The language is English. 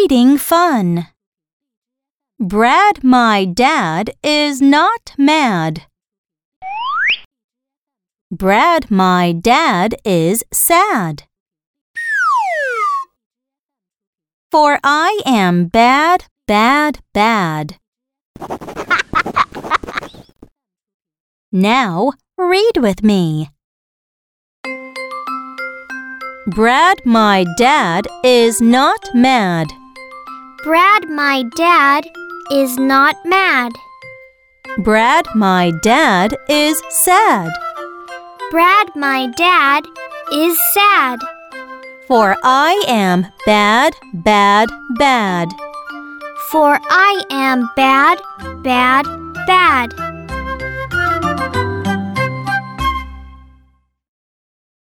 reading fun. Brad, my dad, is not mad. Brad, my dad, is sad. For I am bad, bad, bad. Now read with me. Brad, my dad, is not mad. Brad, my dad, is not mad. Brad, my dad, is sad. Brad, my dad, is sad. For I am bad, bad, bad. For I am bad, bad, bad.